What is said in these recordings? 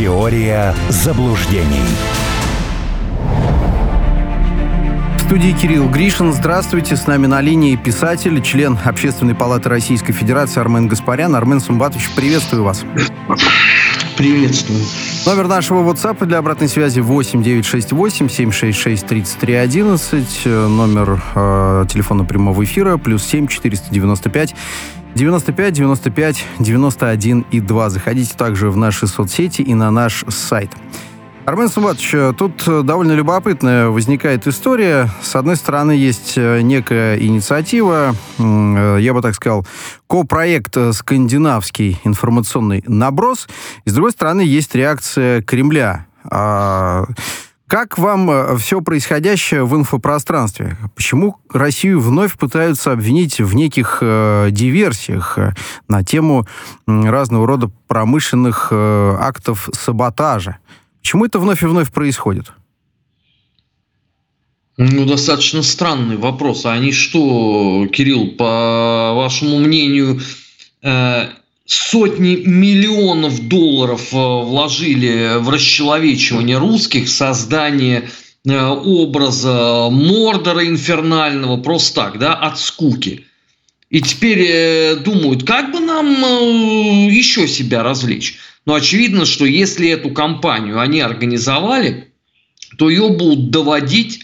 Теория заблуждений. В студии Кирилл Гришин. Здравствуйте. С нами на линии писатель, член Общественной палаты Российской Федерации Армен Гаспарян. Армен Сумбатович, приветствую вас. Приветствую. Номер нашего WhatsApp для обратной связи 8 968 766 33 11. Номер э, телефона прямого эфира плюс 7 495 95 95 91 и 2. Заходите также в наши соцсети и на наш сайт. Армен Сумбатович, тут довольно любопытная возникает история. С одной стороны, есть некая инициатива, я бы так сказал, ко-проект «Скандинавский информационный наброс». И с другой стороны, есть реакция Кремля. Как вам все происходящее в инфопространстве? Почему Россию вновь пытаются обвинить в неких э, диверсиях на тему разного рода промышленных э, актов саботажа? Почему это вновь и вновь происходит? Ну, достаточно странный вопрос. А они что, Кирилл, по вашему мнению, э, сотни миллионов долларов э, вложили в расчеловечивание русских, в создание э, образа Мордора инфернального, просто так, да, от скуки. И теперь думают, как бы нам еще себя развлечь. Но очевидно, что если эту кампанию они организовали, то ее будут доводить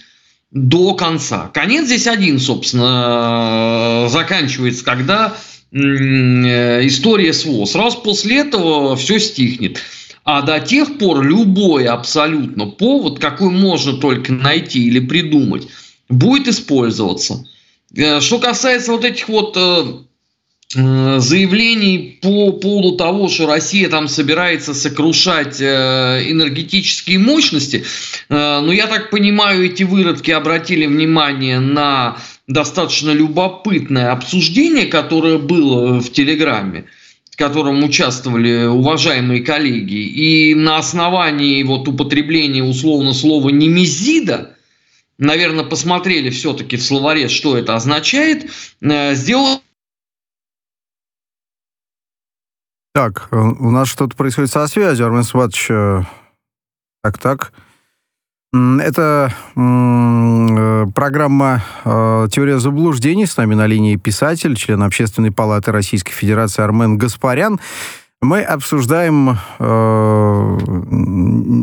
до конца. Конец здесь один, собственно, заканчивается, когда история с ВОЗ. Сразу после этого все стихнет. А до тех пор любой абсолютно повод, какой можно только найти или придумать, будет использоваться. Э, что касается вот этих вот э, Э, заявлений по поводу того, что Россия там собирается сокрушать э, энергетические мощности. Э, но я так понимаю, эти выродки обратили внимание на достаточно любопытное обсуждение, которое было в Телеграме в котором участвовали уважаемые коллеги, и на основании вот употребления условно слова «немезида», наверное, посмотрели все-таки в словаре, что это означает, сделали Так, э, у нас что-то происходит со связью, Армен Сватович. Э, так, так. Это э, программа «Теория заблуждений». С нами на линии писатель, член Общественной палаты Российской Федерации Армен Гаспарян. Мы обсуждаем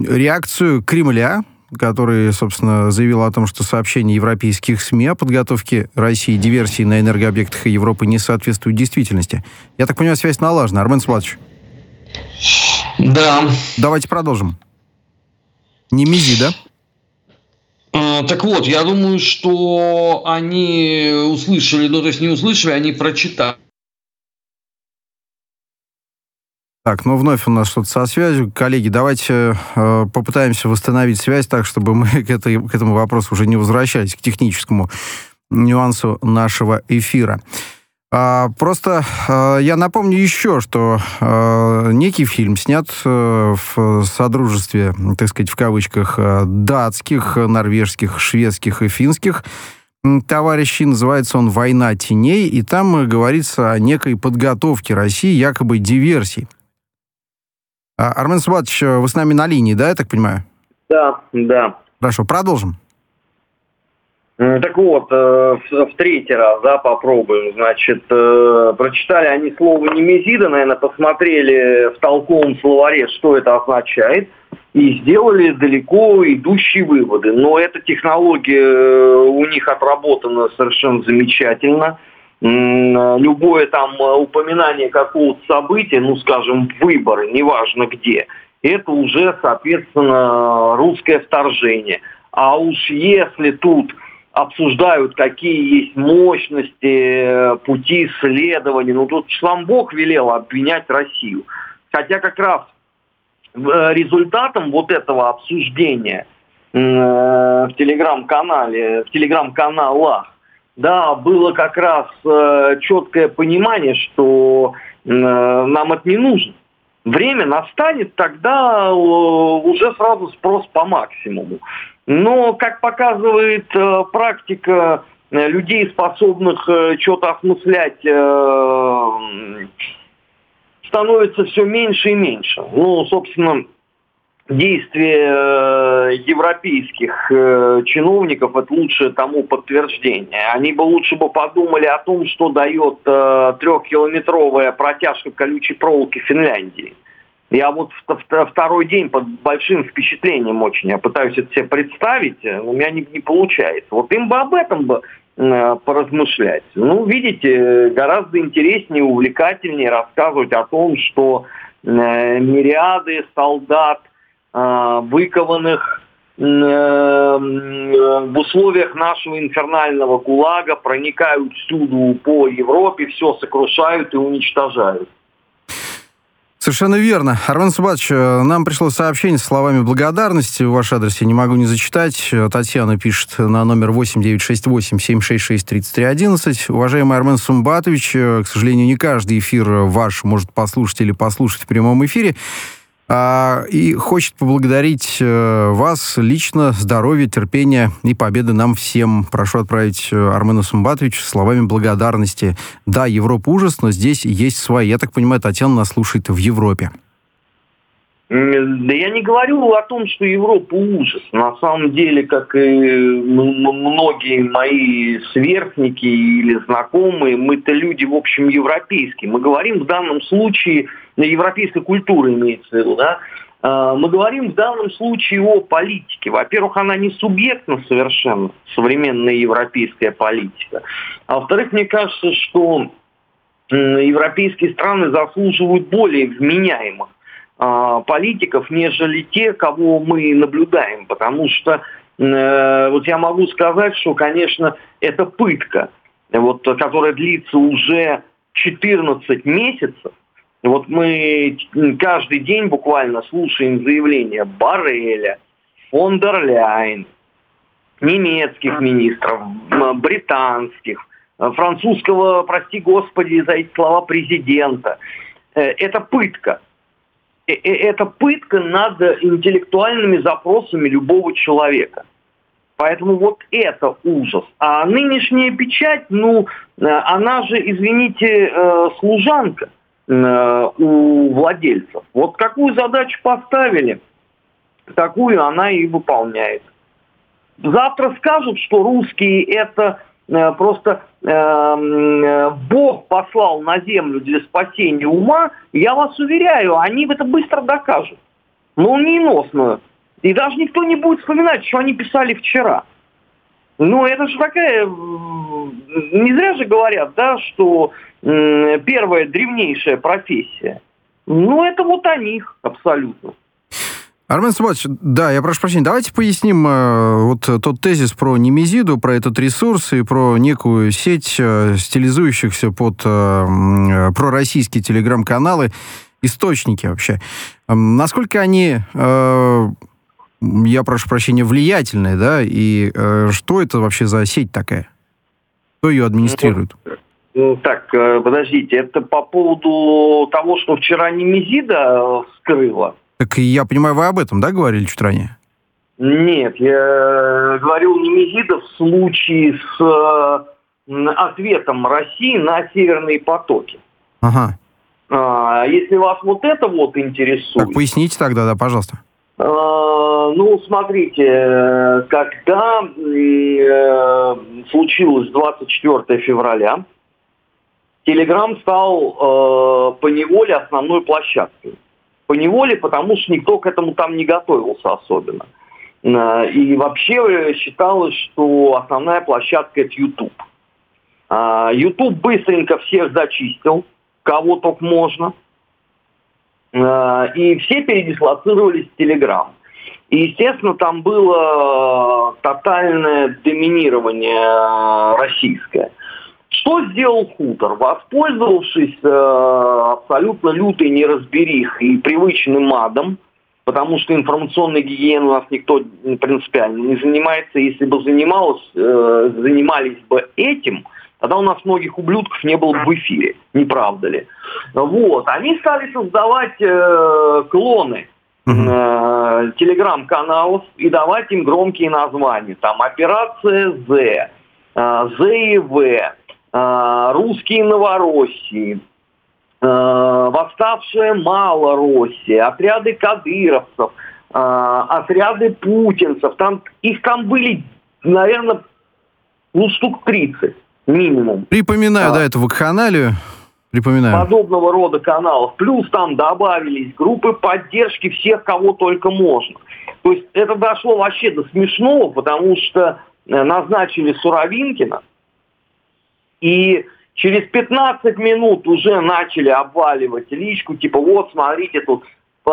реакцию Кремля который, собственно, заявил о том, что сообщения европейских СМИ о подготовке России диверсии на энергообъектах Европы не соответствуют действительности. Я так понимаю, связь налажена. Армен Сватович. Да. Давайте продолжим. Не мизи, да? А, так вот, я думаю, что они услышали, ну то есть не услышали, они прочитали Так, ну вновь у нас что-то со связью. Коллеги, давайте э, попытаемся восстановить связь так, чтобы мы к, этой, к этому вопросу уже не возвращались, к техническому нюансу нашего эфира. А, просто а, я напомню еще, что а, некий фильм снят а, в содружестве, так сказать, в кавычках, датских, норвежских, шведских и финских товарищей. Называется он «Война теней», и там говорится о некой подготовке России, якобы диверсий. А, Армен Субатович, вы с нами на линии, да, я так понимаю? Да, да. Хорошо, продолжим. Так вот, э, в, третий раз, да, попробуем. Значит, э, прочитали они слово немезида, наверное, посмотрели в толковом словаре, что это означает, и сделали далеко идущие выводы. Но эта технология э, у них отработана совершенно замечательно – любое там э, упоминание какого-то события, ну, скажем, выборы, неважно где, это уже, соответственно, русское вторжение. А уж если тут обсуждают, какие есть мощности, э, пути исследования, ну, тут сам Бог велел обвинять Россию. Хотя как раз э, результатом вот этого обсуждения в телеграм-канале, в телеграм-каналах да, было как раз э, четкое понимание, что э, нам это не нужно. Время настанет, тогда э, уже сразу спрос по максимуму. Но, как показывает э, практика э, людей, способных э, что-то осмыслять, э, становится все меньше и меньше. Ну, собственно, действия э, европейских э, чиновников это лучшее тому подтверждение. Они бы лучше бы подумали о том, что дает э, трехкилометровая протяжка колючей проволоки Финляндии. Я вот второй день под большим впечатлением очень. Я пытаюсь это себе представить, у меня не, не получается. Вот им бы об этом бы поразмышлять. Ну, видите, гораздо интереснее, увлекательнее рассказывать о том, что мириады солдат выкованных э, в условиях нашего инфернального ГУЛАГа проникают всюду по Европе, все сокрушают и уничтожают. Совершенно верно. Армен Субатович, э, нам пришло сообщение с словами благодарности в ваш адрес. Я не могу не зачитать. Татьяна пишет на номер 8968-766-3311. Уважаемый Армен Сумбатович, э, к сожалению, не каждый эфир ваш может послушать или послушать в прямом эфире. А, и хочет поблагодарить э, вас лично, здоровья, терпения и победы нам всем. Прошу отправить э, Армену Сумбатовичу словами благодарности. Да, Европа ужас, но здесь есть свои. Я так понимаю, Татьяна нас слушает в Европе. Да я не говорю о том, что Европа ужас. На самом деле, как и многие мои сверстники или знакомые, мы-то люди, в общем, европейские. Мы говорим в данном случае, европейской культуры имеется в виду, да, а, мы говорим в данном случае о политике. Во-первых, она не субъектна совершенно, современная европейская политика. А во-вторых, мне кажется, что европейские страны заслуживают более вменяемых политиков, нежели те, кого мы наблюдаем. Потому что э, вот я могу сказать, что, конечно, это пытка, вот, которая длится уже 14 месяцев. Вот мы каждый день буквально слушаем заявления Барреля, фон дер Ляйн, немецких министров, британских, французского, прости господи за эти слова, президента. Э, это пытка. Э, э, это пытка над интеллектуальными запросами любого человека. Поэтому вот это ужас. А нынешняя печать, ну, э, она же, извините, служанка у владельцев. Вот какую задачу поставили, такую она и выполняет. Завтра скажут, что русские это просто э, Бог послал на землю для спасения ума, я вас уверяю, они это быстро докажут. Молниеносно. И даже никто не будет вспоминать, что они писали вчера. Ну, это же такая... Не зря же говорят, да, что первая древнейшая профессия. Ну, это вот о них абсолютно. Армен Субатович, да, я прошу прощения, давайте поясним э, вот тот тезис про немезиду, про этот ресурс и про некую сеть э, стилизующихся под э, э, пророссийские телеграм-каналы, источники вообще. Э, насколько они, э, я прошу прощения, влиятельные, да, и э, что это вообще за сеть такая? Кто ее администрирует? Ну, так, э, подождите, это по поводу того, что вчера Немезида скрыла? Так я понимаю, вы об этом, да, говорили чуть ранее? Нет, я говорил Немезида в случае с ответом России на северные потоки. Ага. А, если вас вот это вот интересует... Так, поясните тогда, да, пожалуйста. А, ну, смотрите, когда э, случилось 24 февраля, Телеграм стал э, по неволе основной площадкой по неволе, потому что никто к этому там не готовился особенно. Э, и вообще считалось, что основная площадка это YouTube. А, YouTube быстренько всех зачистил, кого только можно. Э, и все передислоцировались в Telegram. И, естественно, там было тотальное доминирование российское. Что сделал хутор? Воспользовавшись э, абсолютно лютой неразберихой и привычным адом, потому что информационной гигиеной у нас никто принципиально не занимается. Если бы занималось, э, занимались бы этим, тогда у нас многих ублюдков не было бы в эфире, не правда ли? Вот, они стали создавать э, клоны э, телеграм-каналов и давать им громкие названия. Там «Операция З», э, ЗИВ, а, русские Новороссии, а, восставшая Малороссия, отряды кадыровцев, отряды путинцев. Там, их там были, наверное, ну, штук 30 минимум. Припоминаю, а, да, эту вакханалию. Припоминаю. Подобного рода каналов. Плюс там добавились группы поддержки всех, кого только можно. То есть это дошло вообще до смешного, потому что э, назначили Суровинкина, и через 15 минут уже начали обваливать личку, типа вот, смотрите, тут э,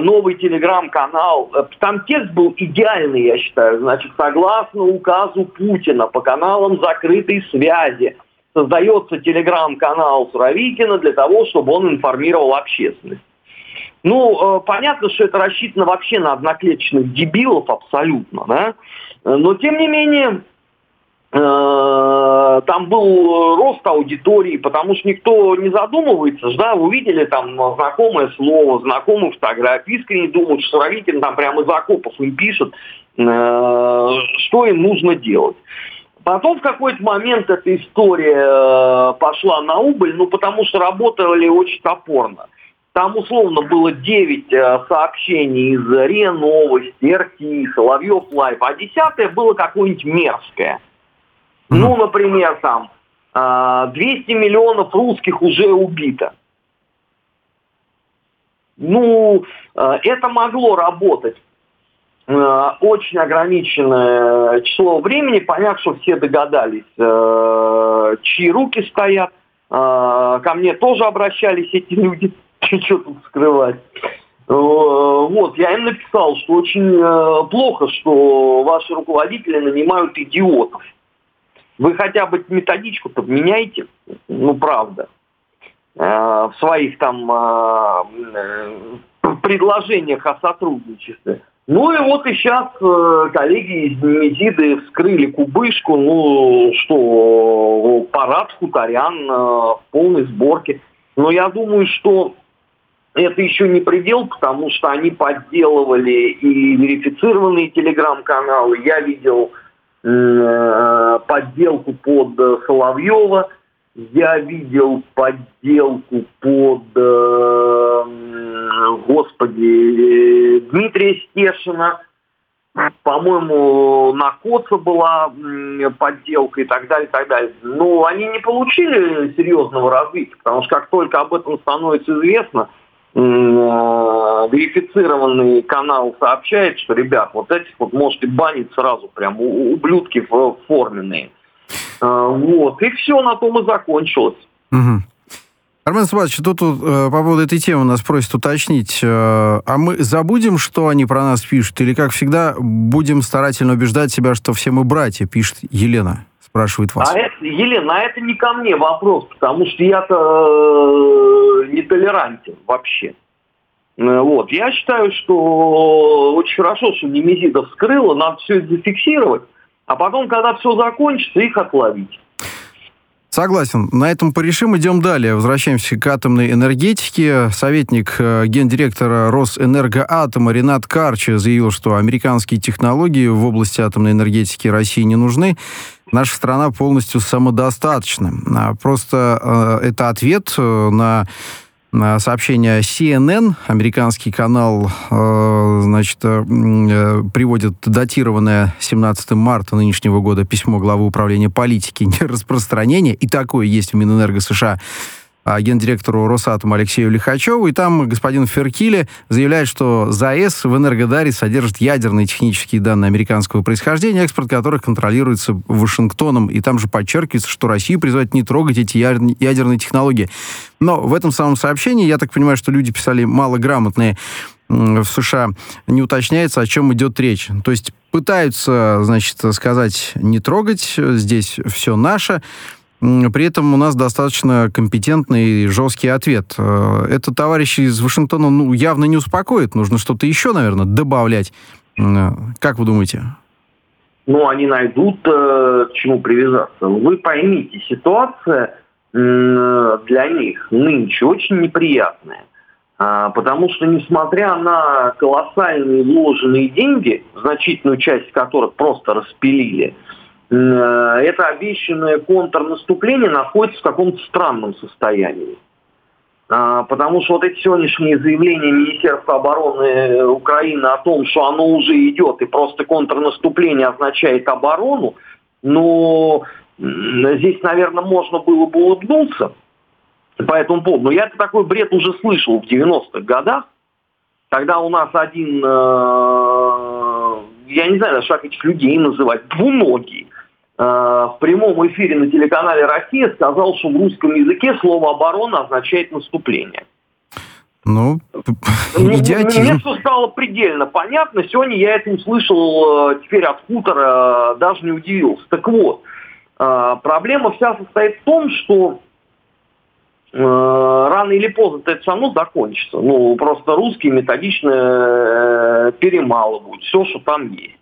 новый телеграм-канал. Э, там текст был идеальный, я считаю. Значит, согласно указу Путина по каналам закрытой связи создается телеграм-канал Суровикина для того, чтобы он информировал общественность. Ну, э, понятно, что это рассчитано вообще на одноклеточных дебилов абсолютно, да? Но, тем не менее, там был рост аудитории, потому что никто не задумывается, да, увидели там знакомое слово, знакомую фотографию, искренне думают, что Суровикин там прямо из окопов им пишет, э, что им нужно делать. Потом в какой-то момент эта история пошла на убыль, ну потому что работали очень топорно. Там условно было 9 э, сообщений из РИА Новости, РТ, Соловьев Live, а десятое было какое-нибудь мерзкое. Mm-hmm. Ну, например, там 200 э, миллионов русских уже убито. Ну, э, это могло работать очень ограниченное число времени, поняв, что все догадались, чьи руки стоят. Ко мне тоже обращались эти люди что тут скрывать. Вот, я им написал, что очень э, плохо, что ваши руководители нанимают идиотов. Вы хотя бы методичку-то меняйте, ну правда, э, в своих там предложениях о сотрудничестве. Ну и вот и сейчас коллеги из Немезиды вскрыли кубышку, ну что, парад хуторян в полной сборке. Но я думаю, что это еще не предел, потому что они подделывали и верифицированные телеграм-каналы. Я видел э, подделку под Соловьева, я видел подделку под, э, господи, Дмитрия Стешина. По-моему, на Коца была подделка и так далее, и так далее. Но они не получили серьезного развития, потому что как только об этом становится известно – Э, верифицированный канал сообщает, что, ребят, вот этих вот можете банить сразу, прям ублюдки форменные. Э, вот, и все на том и закончилось. Угу. Армен Сабатович, тут, тут э, по поводу этой темы нас просят уточнить, а мы забудем, что они про нас пишут, или, как всегда, будем старательно убеждать себя, что все мы братья, пишет Елена? Спрашивает вас. А это, Елена, а это не ко мне вопрос, потому что я-то э, нетолерантен вообще. Э, вот. Я считаю, что очень хорошо, что Немезида вскрыла, надо все это зафиксировать, а потом, когда все закончится, их отловить. Согласен. На этом порешим. Идем далее. Возвращаемся к атомной энергетике. Советник э, гендиректора Росэнергоатома Ренат Карча заявил, что американские технологии в области атомной энергетики России не нужны. Наша страна полностью самодостаточна. А просто э, это ответ э, на сообщение CNN, американский канал, э, значит, приводит датированное 17 марта нынешнего года письмо главы управления политики нераспространения, и такое есть в Минэнерго США, гендиректору Росатома Алексею Лихачеву, и там господин Феркиле заявляет, что ЗАЭС в Энергодаре содержит ядерные технические данные американского происхождения, экспорт которых контролируется Вашингтоном, и там же подчеркивается, что Россию призывает не трогать эти ядерные технологии. Но в этом самом сообщении, я так понимаю, что люди писали малограмотные в США, не уточняется, о чем идет речь. То есть пытаются, значит, сказать, не трогать, здесь все наше, при этом у нас достаточно компетентный и жесткий ответ. Э, это товарищи из Вашингтона ну, явно не успокоит. Нужно что-то еще, наверное, добавлять. Как вы думаете? Ну, они найдут э, к чему привязаться. Вы поймите, ситуация э, для них нынче очень неприятная. А, потому что, несмотря на колоссальные вложенные деньги, значительную часть которых просто распилили, Э, это обещанное контрнаступление находится в каком-то странном состоянии. А, потому что вот эти сегодняшние заявления Министерства обороны Украины о том, что оно уже идет, и просто контрнаступление означает оборону, но здесь, наверное, можно было бы улыбнуться по этому поводу. Но я такой бред уже слышал в 90-х годах, когда у нас один, э, я не знаю, даже как этих людей называть, двуногий, э, в прямом эфире на телеканале «Россия» сказал, что в русском языке слово «оборона» означает «наступление». Ну, ну идиотизм. Мне все стало предельно понятно. Сегодня я это услышал э, теперь от хутора, даже не удивился. Так вот, проблема вся состоит в том, что Э, рано или поздно это все равно закончится. Ну, просто русские методично э, перемалывают все, что там есть.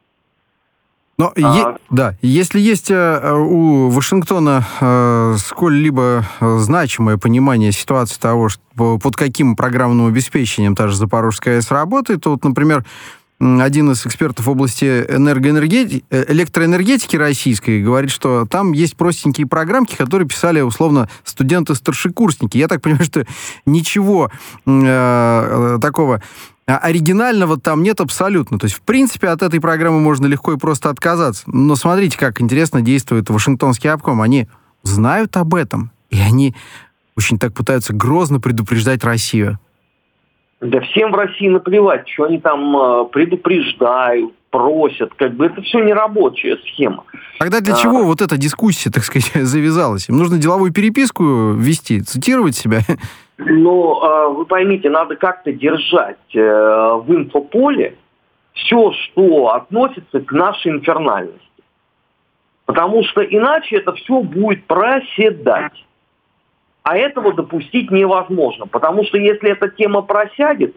Но, а... е- да, если есть э, у Вашингтона э, сколь-либо значимое понимание ситуации того, что, под каким программным обеспечением та же Запорожская АЭС работает, то вот, например, один из экспертов в области энергоэнергетики, э, электроэнергетики российской говорит, что там есть простенькие программки, которые писали, условно, студенты-старшекурсники. Я так понимаю, что ничего э, такого оригинального там нет абсолютно. То есть, в принципе, от этой программы можно легко и просто отказаться. Но смотрите, как интересно действует Вашингтонский обком. Они знают об этом, и они очень так пытаются грозно предупреждать Россию. Да всем в России наплевать, что они там э, предупреждают, просят, как бы это все не рабочая схема. Тогда для а... чего вот эта дискуссия, так сказать, завязалась? Им нужно деловую переписку вести, цитировать себя? Ну, а, вы поймите, надо как-то держать э, в инфополе все, что относится к нашей инфернальности. Потому что иначе это все будет проседать. А этого допустить невозможно, потому что если эта тема просядет,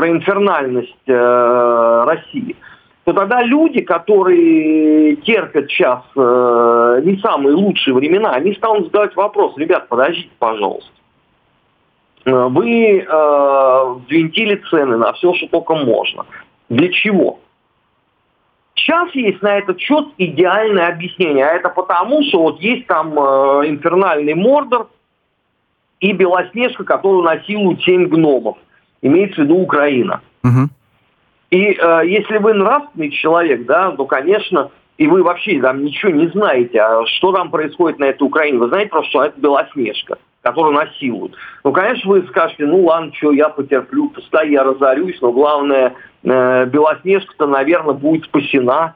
про инфернальность э, России, то тогда люди, которые терпят сейчас э, не самые лучшие времена, они станут задавать вопрос, ребят, подождите, пожалуйста. Э, вы э, взвинтили цены на все, что только можно. Для чего? Сейчас есть на этот счет идеальное объяснение. А это потому, что вот есть там э, инфернальный Мордор – и Белоснежка, которую насилуют семь гномов. Имеется в виду Украина. Угу. И э, если вы нравственный человек, да, то, конечно, и вы вообще там ничего не знаете, а что там происходит на этой Украине. Вы знаете просто, что это Белоснежка, которую насилуют. Ну, конечно, вы скажете, ну ладно, что я потерплю, пускай я разорюсь, но главное, э, Белоснежка-то, наверное, будет спасена.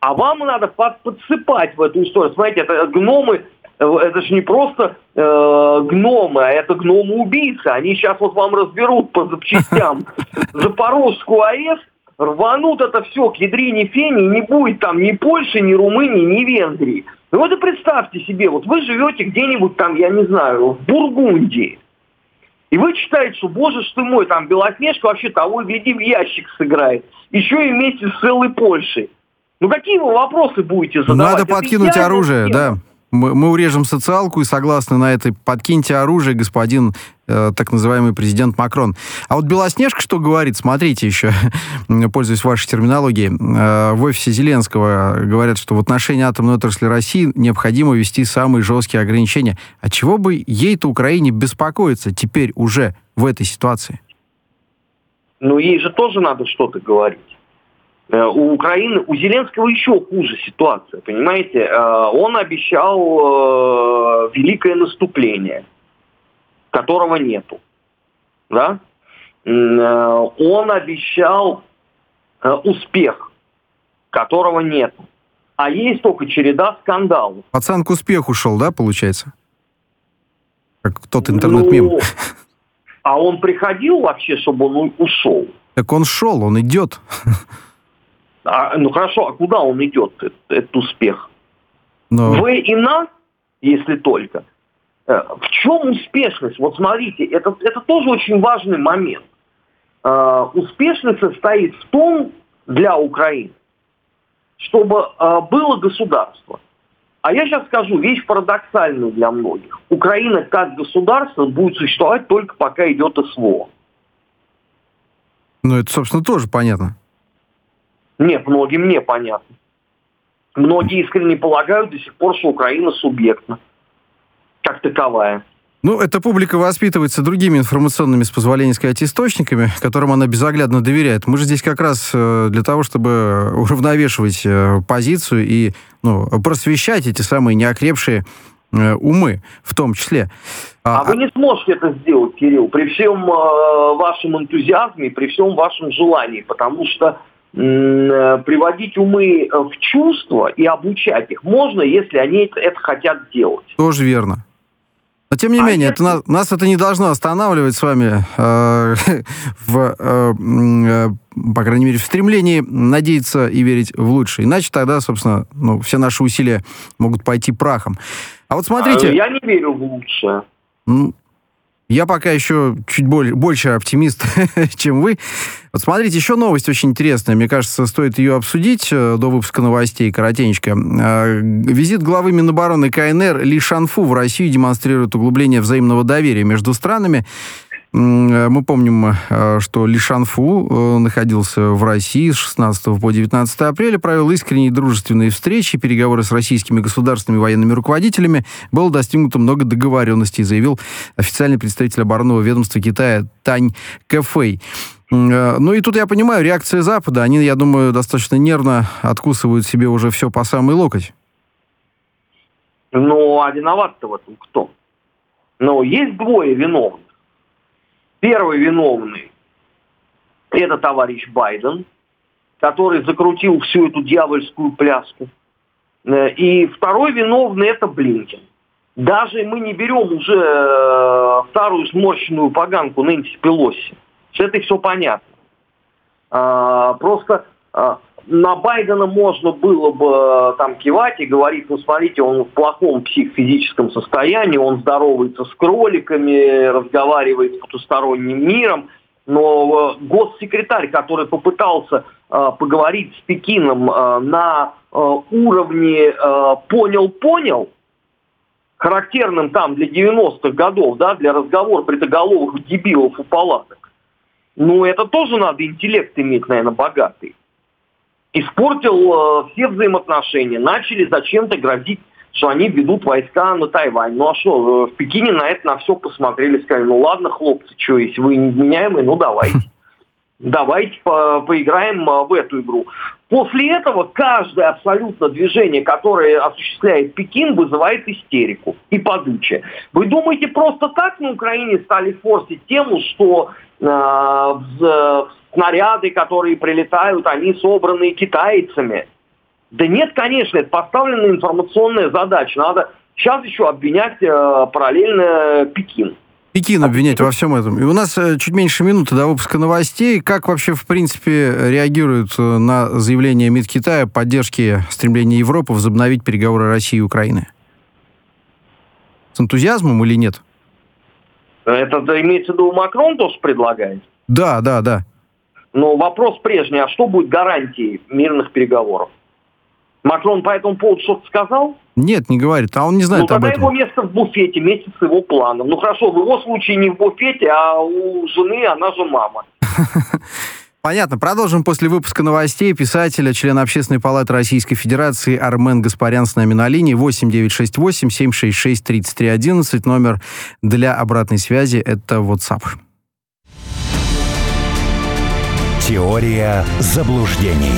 А вам надо под, подсыпать в эту историю. Смотрите, это гномы это же не просто э, гномы, а это гномы-убийцы. Они сейчас вот вам разберут по запчастям Запорожскую АЭС, рванут это все к ядрине фени, не будет там ни Польши, ни Румынии, ни Венгрии. Ну вот и представьте себе, вот вы живете где-нибудь там, я не знаю, в Бургундии. И вы читаете, что, боже ж ты мой, там Белоснежка вообще того, гляди, в ящик сыграет. Еще и вместе с целой Польшей. Ну какие вы вопросы будете задавать? Надо подкинуть оружие, тема. да мы, мы урежем социалку и согласны на это. Подкиньте оружие, господин э, так называемый президент Макрон. А вот Белоснежка что говорит? Смотрите еще, пользуясь вашей терминологией. Э, в офисе Зеленского говорят, что в отношении атомной отрасли России необходимо ввести самые жесткие ограничения. А чего бы ей-то Украине беспокоиться теперь уже в этой ситуации? Ну, ей же тоже надо что-то говорить. Э, у Украины, у Зеленского еще хуже ситуация, понимаете? Э, он обещал э, великое наступление, которого нету. Да? Он обещал успех, которого нет. А есть только череда скандалов. Пацан к успеху шел, да, получается? Как тот интернет-мем. Ну, а он приходил вообще, чтобы он ушел? Так он шел, он идет. А, ну хорошо, а куда он идет, этот, этот успех? Но... В и на, если только. Э, в чем успешность? Вот смотрите, это, это тоже очень важный момент. Uh, успешность состоит в том для Украины, чтобы uh, было государство. А я сейчас скажу вещь парадоксальную для многих. Украина как государство будет существовать только пока идет СВО. Ну, это, собственно, тоже понятно. Нет, многим не понятно. Многие искренне полагают до сих пор, что Украина субъектна, как таковая. Ну, эта публика воспитывается другими информационными, с позволения сказать, источниками, которым она безоглядно доверяет. Мы же здесь как раз э, для того, чтобы уравновешивать э, позицию и ну, просвещать эти самые неокрепшие э, умы в том числе. А, а вы не сможете это сделать, Кирилл, при всем э, вашем энтузиазме, при всем вашем желании, потому что приводить умы в чувство и обучать их можно, если они это, хотят делать. Тоже верно. Но тем не а менее, это, нас это не должно останавливать с вами э, в, э, э, по крайней мере, в стремлении надеяться и верить в лучшее. Иначе тогда, собственно, ну, все наши усилия могут пойти прахом. А вот смотрите... Я не верю в лучшее. Я пока еще чуть более, больше оптимист, чем вы. Вот смотрите, еще новость очень интересная. Мне кажется, стоит ее обсудить э, до выпуска новостей, коротенечко. Э, визит главы Минобороны КНР Ли Шанфу в Россию демонстрирует углубление взаимного доверия между странами. Э, мы помним, э, что Ли Шанфу э, находился в России с 16 по 19 апреля, провел искренние дружественные встречи, переговоры с российскими государственными военными руководителями. Было достигнуто много договоренностей, заявил официальный представитель оборонного ведомства Китая Тань Кэфэй. Ну и тут я понимаю, реакция Запада, они, я думаю, достаточно нервно откусывают себе уже все по самый локоть. Ну, а виноват-то в этом кто? Ну, есть двое виновных. Первый виновный – это товарищ Байден, который закрутил всю эту дьявольскую пляску. Э, и второй виновный – это Блинкен. Даже мы не берем уже э, старую сморщенную поганку Нэнси Пелоси. С этой все понятно. А, просто на Байдена можно было бы там кивать и говорить, ну смотрите, он в плохом психофизическом состоянии, он здоровается с кроликами, разговаривает с потусторонним миром, но э, госсекретарь, который попытался э, поговорить с Пекином э, на э, уровне понял-понял, характерным там для 90-х годов, да, для разговора бритоголовых дебилов у палаток, ну это тоже надо интеллект иметь, наверное, богатый испортил э, все взаимоотношения. Начали зачем-то грозить, что они ведут войска на Тайвань. Ну а что, э, в Пекине на это на все посмотрели, сказали, ну ладно, хлопцы, что, если вы невменяемые, ну давайте. Давайте по поиграем э, в эту игру. После этого каждое абсолютно движение, которое осуществляет Пекин, вызывает истерику и подучие. Вы думаете, просто так на Украине стали форсить тему, что э, в снаряды, которые прилетают, они собраны китайцами. Да нет, конечно, это поставленная информационная задача. Надо сейчас еще обвинять э, параллельно Пекин. Пекин обвинять во всем этом. И у нас э, чуть меньше минуты до выпуска новостей. Как вообще, в принципе, реагируют э, на заявление МИД Китая поддержки стремления Европы возобновить переговоры России и Украины? С энтузиазмом или нет? Это имеется в виду Макрон тоже предлагает? Да, да, да. Но вопрос прежний, а что будет гарантией мирных переговоров? Макрон по этому поводу что-то сказал? Нет, не говорит, а он не знает ну, об этом. его место в буфете вместе с его планом. Ну хорошо, в его случае не в буфете, а у жены, она же мама. Понятно. Продолжим после выпуска новостей. Писателя, члена Общественной палаты Российской Федерации Армен Гаспарян с нами на линии 8 968 766 3311. Номер для обратной связи — это WhatsApp. Теория заблуждений.